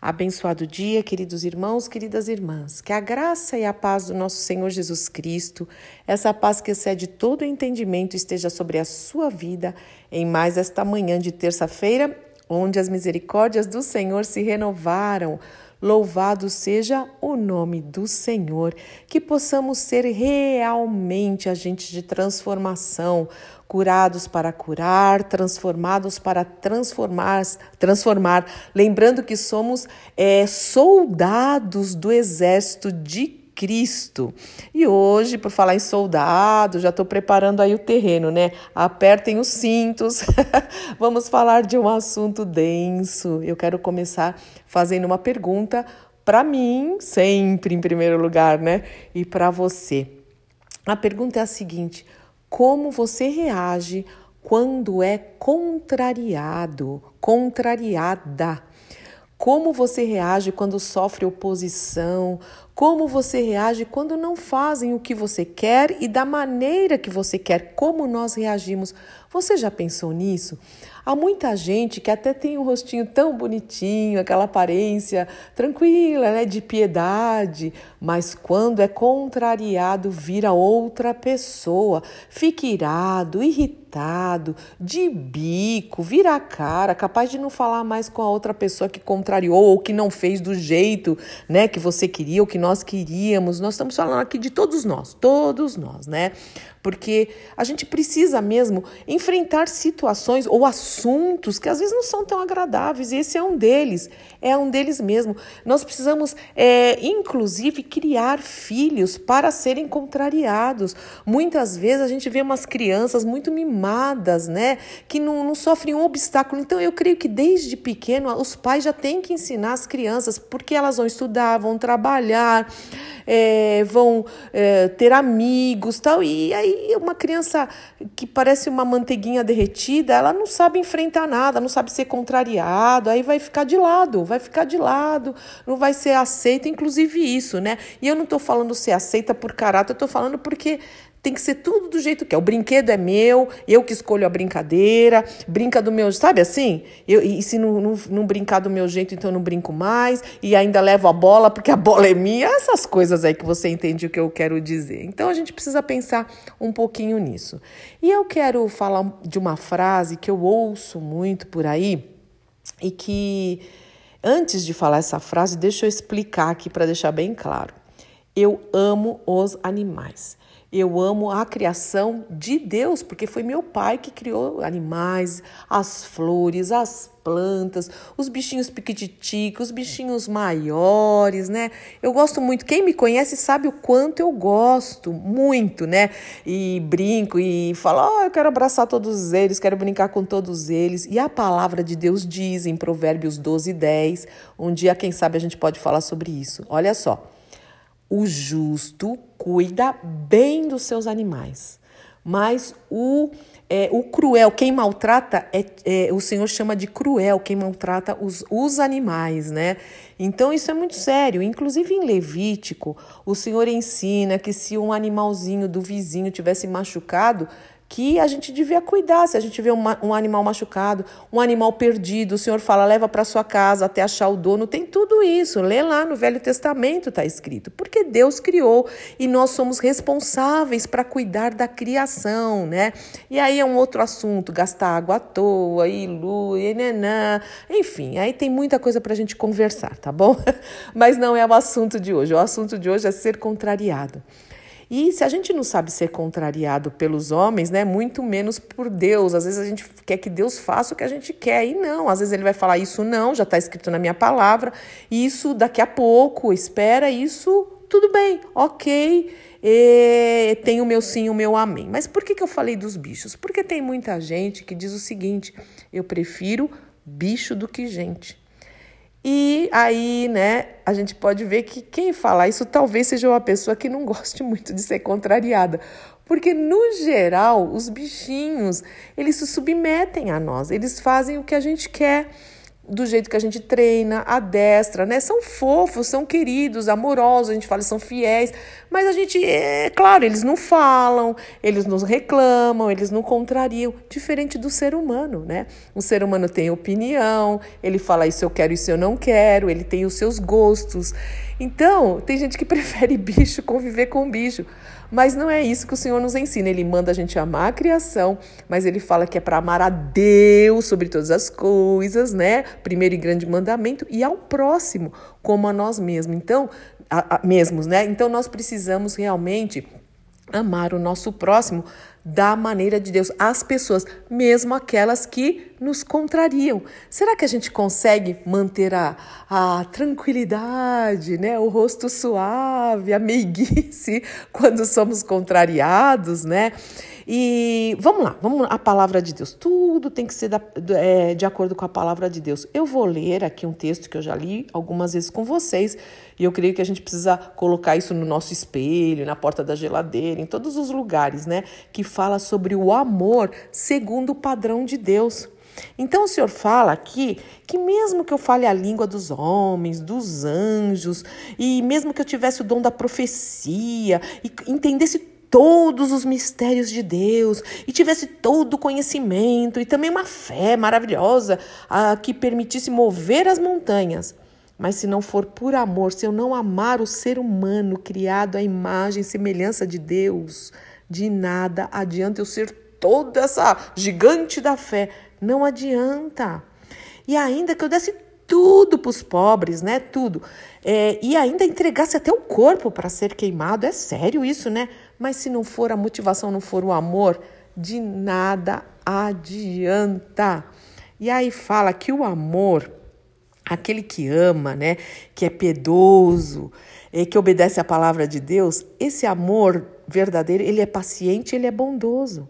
Abençoado dia, queridos irmãos, queridas irmãs. Que a graça e a paz do nosso Senhor Jesus Cristo, essa paz que excede todo entendimento, esteja sobre a sua vida em mais esta manhã de terça-feira, onde as misericórdias do Senhor se renovaram. Louvado seja o nome do Senhor, que possamos ser realmente agentes de transformação, curados para curar, transformados para transformar, transformar. Lembrando que somos é, soldados do exército de Cristo. E hoje, por falar em soldado, já estou preparando aí o terreno, né? Apertem os cintos. Vamos falar de um assunto denso. Eu quero começar fazendo uma pergunta para mim, sempre em primeiro lugar, né? E para você. A pergunta é a seguinte: como você reage quando é contrariado, contrariada. Como você reage quando sofre oposição? Como você reage quando não fazem o que você quer e da maneira que você quer? Como nós reagimos? Você já pensou nisso? Há muita gente que até tem um rostinho tão bonitinho, aquela aparência tranquila, né, de piedade, mas quando é contrariado, vira outra pessoa, fica irado, irritado, de bico, vira a cara, capaz de não falar mais com a outra pessoa que contrariou ou que não fez do jeito, né, que você queria ou que nós queríamos. Nós estamos falando aqui de todos nós, todos nós, né? porque a gente precisa mesmo enfrentar situações ou assuntos que às vezes não são tão agradáveis, e esse é um deles, é um deles mesmo. Nós precisamos, é, inclusive, criar filhos para serem contrariados. Muitas vezes a gente vê umas crianças muito mimadas, né, que não, não sofrem um obstáculo. Então, eu creio que desde pequeno os pais já têm que ensinar as crianças, porque elas vão estudar, vão trabalhar, é, vão é, ter amigos, tal, e aí uma criança que parece uma manteiguinha derretida, ela não sabe enfrentar nada, não sabe ser contrariado, aí vai ficar de lado, vai ficar de lado, não vai ser aceita, inclusive isso, né? E eu não estou falando ser aceita por caráter, eu estou falando porque tem que ser tudo do jeito que é. O brinquedo é meu, eu que escolho a brincadeira, brinca do meu, sabe assim? Eu, e se não, não, não brincar do meu jeito, então eu não brinco mais, e ainda levo a bola porque a bola é minha, essas coisas aí que você entende o que eu quero dizer. Então a gente precisa pensar um pouquinho nisso. E eu quero falar de uma frase que eu ouço muito por aí e que, antes de falar essa frase, deixa eu explicar aqui para deixar bem claro. Eu amo os animais. Eu amo a criação de Deus, porque foi meu pai que criou animais, as flores, as plantas, os bichinhos piquititicos, os bichinhos maiores, né? Eu gosto muito. Quem me conhece sabe o quanto eu gosto, muito, né? E brinco e falo, oh, eu quero abraçar todos eles, quero brincar com todos eles. E a palavra de Deus diz em Provérbios 12, 10. Um dia, quem sabe, a gente pode falar sobre isso. Olha só. O justo cuida bem dos seus animais, mas o, é, o cruel, quem maltrata, é, é, o Senhor chama de cruel, quem maltrata os, os animais, né? Então isso é muito sério. Inclusive em Levítico, o Senhor ensina que se um animalzinho do vizinho tivesse machucado, que a gente devia cuidar. Se a gente vê uma, um animal machucado, um animal perdido, o Senhor fala, leva para sua casa até achar o dono. Tem tudo isso. Lê lá no Velho Testamento está escrito. Porque Deus criou e nós somos responsáveis para cuidar da criação, né? E aí é um outro assunto, gastar água à toa, e e. Enfim, aí tem muita coisa para a gente conversar, tá bom? Mas não é o assunto de hoje. O assunto de hoje é ser contrariado. E se a gente não sabe ser contrariado pelos homens, né, muito menos por Deus. Às vezes a gente quer que Deus faça o que a gente quer e não. Às vezes ele vai falar isso não, já está escrito na minha palavra, isso daqui a pouco, espera isso, tudo bem, ok. E tem o meu sim, o meu amém. Mas por que, que eu falei dos bichos? Porque tem muita gente que diz o seguinte: eu prefiro bicho do que gente. E aí, né, a gente pode ver que quem fala isso talvez seja uma pessoa que não goste muito de ser contrariada. Porque, no geral, os bichinhos, eles se submetem a nós, eles fazem o que a gente quer. Do jeito que a gente treina, adestra, né? São fofos, são queridos, amorosos, a gente fala, são fiéis, mas a gente, é claro, eles não falam, eles não reclamam, eles não contrariam, diferente do ser humano, né? O ser humano tem opinião, ele fala isso eu quero, isso eu não quero, ele tem os seus gostos. Então, tem gente que prefere bicho, conviver com bicho. Mas não é isso que o Senhor nos ensina. Ele manda a gente amar a criação, mas ele fala que é para amar a Deus sobre todas as coisas, né? Primeiro e grande mandamento, e ao próximo, como a nós mesmos. Então, a, a, mesmos, né? Então nós precisamos realmente amar o nosso próximo da maneira de Deus, as pessoas, mesmo aquelas que nos contrariam. Será que a gente consegue manter a, a tranquilidade, né? o rosto suave, a meiguice quando somos contrariados, né? E vamos lá, vamos a palavra de Deus. Tudo tem que ser da, é, de acordo com a palavra de Deus. Eu vou ler aqui um texto que eu já li algumas vezes com vocês, e eu creio que a gente precisa colocar isso no nosso espelho, na porta da geladeira, em todos os lugares, né? Que fala sobre o amor segundo o padrão de Deus. Então o Senhor fala aqui que mesmo que eu fale a língua dos homens, dos anjos, e mesmo que eu tivesse o dom da profecia e entendesse todos os mistérios de Deus e tivesse todo o conhecimento e também uma fé maravilhosa a, que permitisse mover as montanhas. Mas se não for por amor, se eu não amar o ser humano criado à imagem e semelhança de Deus, de nada adianta eu ser toda essa gigante da fé. Não adianta. E ainda que eu desse tudo para os pobres, né? Tudo. É, e ainda entregasse até o corpo para ser queimado. É sério isso, né? Mas se não for a motivação, não for o amor, de nada adianta. E aí fala que o amor, aquele que ama, né, que é piedoso, é, que obedece à palavra de Deus, esse amor verdadeiro, ele é paciente, ele é bondoso.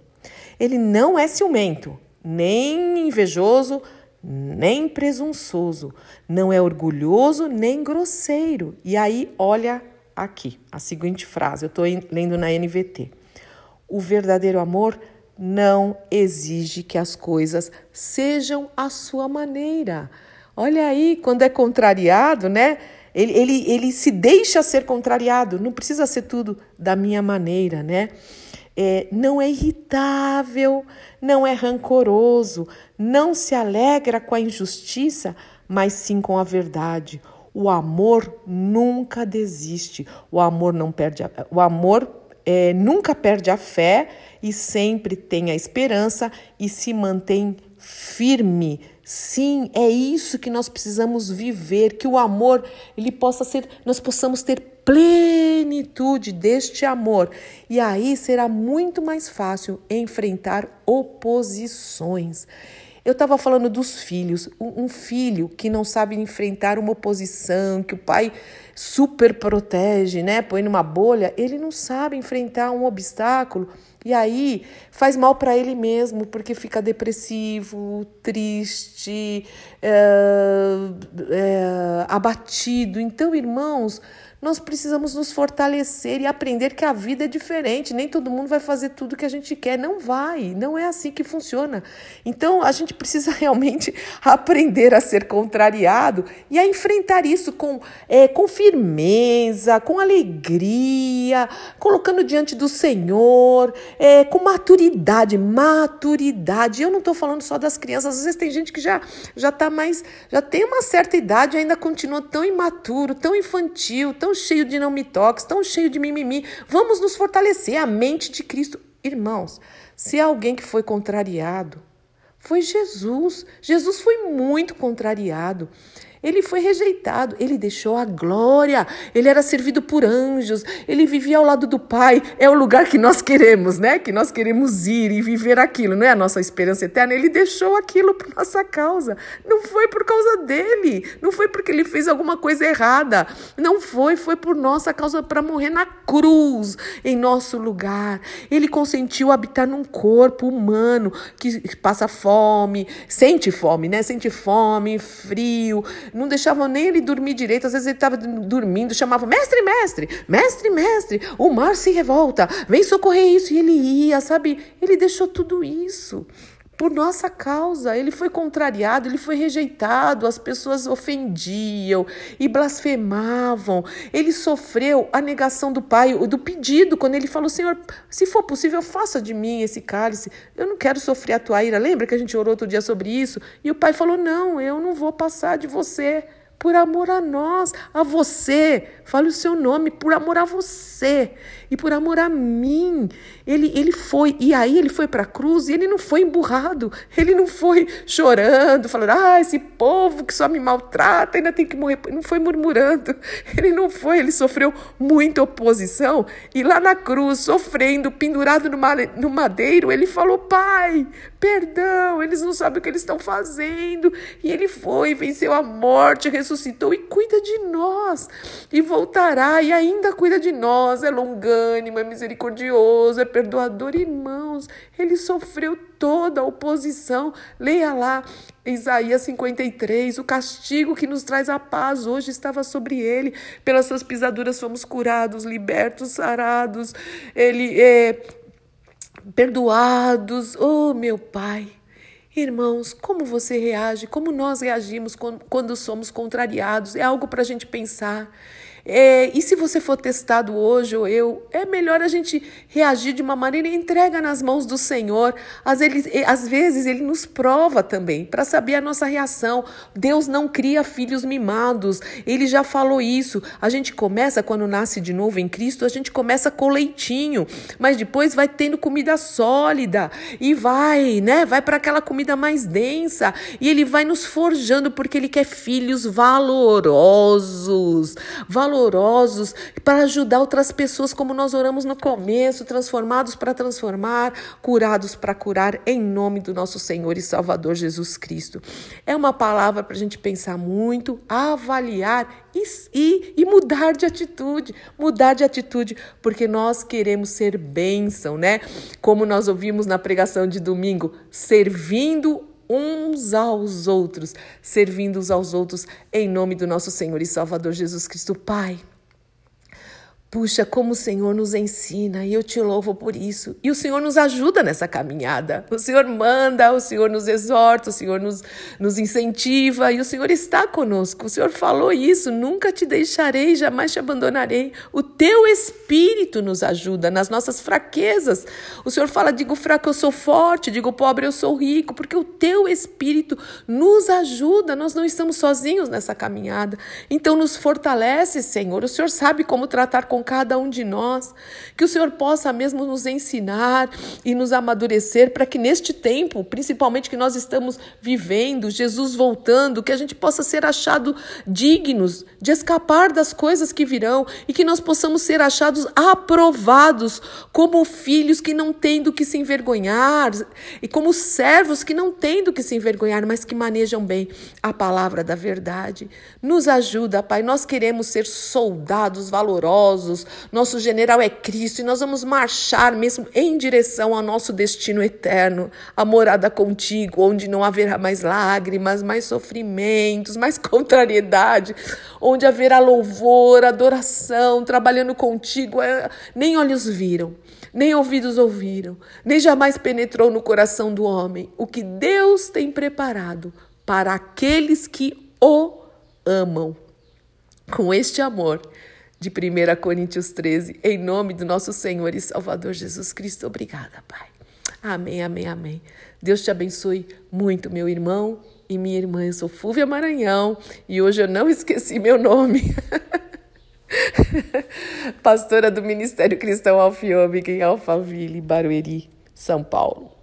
Ele não é ciumento, nem invejoso, nem presunçoso, não é orgulhoso, nem grosseiro. E aí, olha aqui a seguinte frase, eu estou lendo na NVT. O verdadeiro amor não exige que as coisas sejam à sua maneira. Olha aí, quando é contrariado, né? Ele, ele, ele se deixa ser contrariado, não precisa ser tudo da minha maneira, né? É, não é irritável, não é rancoroso, não se alegra com a injustiça, mas sim com a verdade. O amor nunca desiste. O amor não perde. A, o amor é, nunca perde a fé e sempre tem a esperança e se mantém firme. Sim, é isso que nós precisamos viver, que o amor ele possa ser, nós possamos ter plenitude deste amor. E aí será muito mais fácil enfrentar oposições. Eu estava falando dos filhos. Um, filho que não sabe enfrentar uma oposição, que o pai super protege, né? Põe numa bolha, ele não sabe enfrentar um obstáculo e aí faz mal para ele mesmo, porque fica depressivo, triste, é, é, abatido. Então, irmãos, nós precisamos nos fortalecer e aprender que a vida é diferente. Nem todo mundo vai fazer tudo que a gente quer. Não vai. Não é assim que funciona. Então a gente precisa realmente aprender a ser contrariado e a enfrentar isso com, é, com firmeza, com alegria, colocando diante do Senhor, é, com maturidade. Maturidade. Eu não estou falando só das crianças. Às vezes tem gente que já já está mais, já tem uma certa idade ainda continua tão imaturo, tão infantil, tão cheio de não me toques, tão cheio de mimimi. Vamos nos fortalecer a mente de Cristo. Irmãos, se alguém que foi contrariado, foi Jesus. Jesus foi muito contrariado. Ele foi rejeitado, ele deixou a glória, ele era servido por anjos, ele vivia ao lado do Pai. É o lugar que nós queremos, né? Que nós queremos ir e viver aquilo, não é a nossa esperança eterna. Ele deixou aquilo por nossa causa. Não foi por causa dele, não foi porque ele fez alguma coisa errada. Não foi, foi por nossa causa para morrer na cruz em nosso lugar. Ele consentiu habitar num corpo humano que passa fome, sente fome, né? Sente fome, frio não deixavam nem ele dormir direito. Às vezes ele estava dormindo, chamava mestre, mestre, mestre, mestre, o mar se revolta, vem socorrer isso. E ele ia, sabe? Ele deixou tudo isso por nossa causa. Ele foi contrariado, ele foi rejeitado, as pessoas ofendiam e blasfemavam. Ele sofreu a negação do Pai, do pedido, quando ele falou: Senhor, se for possível, faça de mim esse cálice. Eu não quero sofrer a tua ira. Lembra que a gente orou outro dia sobre isso? E o Pai falou: Não, eu não vou passar de você por amor a nós, a você. Fale o seu nome, por amor a você e por amor a mim. Ele, ele foi, e aí ele foi para a cruz e ele não foi emburrado, ele não foi chorando, falando, ah, esse povo que só me maltrata, ainda tem que morrer. Ele não foi murmurando, ele não foi, ele sofreu muita oposição e lá na cruz, sofrendo, pendurado no, madeiro, ele falou, pai, perdão, eles não sabem o que eles estão fazendo. E ele foi, venceu a morte, ressuscitou e cuida de nós. E voltará e ainda cuida de nós. É longânimo, é misericordioso, é perdoador. Irmãos, ele sofreu toda a oposição. Leia lá Isaías 53, o castigo que nos traz a paz hoje estava sobre ele. Pelas suas pisaduras fomos curados, libertos, sarados. Ele é perdoados. Oh, meu Pai. Irmãos, como você reage, como nós reagimos quando somos contrariados, é algo para a gente pensar. É, e se você for testado hoje ou eu, é melhor a gente reagir de uma maneira e entrega nas mãos do Senhor. Às, ele, às vezes ele nos prova também para saber a nossa reação. Deus não cria filhos mimados. Ele já falou isso. A gente começa quando nasce de novo em Cristo, a gente começa com leitinho, mas depois vai tendo comida sólida e vai, né? Vai para aquela comida mais densa e ele vai nos forjando porque ele quer filhos valorosos, valorosos valorosos para ajudar outras pessoas, como nós oramos no começo, transformados para transformar, curados para curar, em nome do nosso Senhor e Salvador Jesus Cristo. É uma palavra para a gente pensar muito, avaliar e, e, e, mudar de atitude, mudar de atitude, porque nós queremos ser bênção, né? Como nós ouvimos na pregação de domingo, servindo uns aos outros, servindo uns aos outros, em nome do nosso Senhor e Salvador Jesus Cristo. Pai, Puxa, como o Senhor nos ensina e eu te louvo por isso. E o Senhor nos ajuda nessa caminhada. O Senhor manda, o Senhor nos exorta, o Senhor nos, nos incentiva e o Senhor está conosco. O Senhor falou isso: nunca te deixarei, jamais te abandonarei. O teu Espírito nos ajuda nas nossas fraquezas. O Senhor fala: digo fraco, eu sou forte, digo pobre, eu sou rico, porque o teu Espírito nos ajuda. Nós não estamos sozinhos nessa caminhada. Então, nos fortalece, Senhor. O Senhor sabe como tratar com com cada um de nós, que o Senhor possa mesmo nos ensinar e nos amadurecer para que neste tempo, principalmente que nós estamos vivendo, Jesus voltando, que a gente possa ser achado dignos de escapar das coisas que virão e que nós possamos ser achados aprovados como filhos que não têm do que se envergonhar e como servos que não têm do que se envergonhar, mas que manejam bem a palavra da verdade. Nos ajuda, Pai, nós queremos ser soldados valorosos nosso general é Cristo e nós vamos marchar mesmo em direção ao nosso destino eterno, a morada contigo, onde não haverá mais lágrimas, mais sofrimentos, mais contrariedade, onde haverá louvor, adoração, trabalhando contigo, é, nem olhos viram nem ouvidos ouviram, nem jamais penetrou no coração do homem. O que Deus tem preparado para aqueles que o amam. Com este amor, de 1 Coríntios 13, em nome do nosso Senhor e Salvador Jesus Cristo. Obrigada, Pai. Amém, amém, amém. Deus te abençoe muito, meu irmão e minha irmã. Eu sou Fúvia Maranhão e hoje eu não esqueci meu nome. Pastora do Ministério Cristão Alfiômica em Alphaville, Barueri, São Paulo.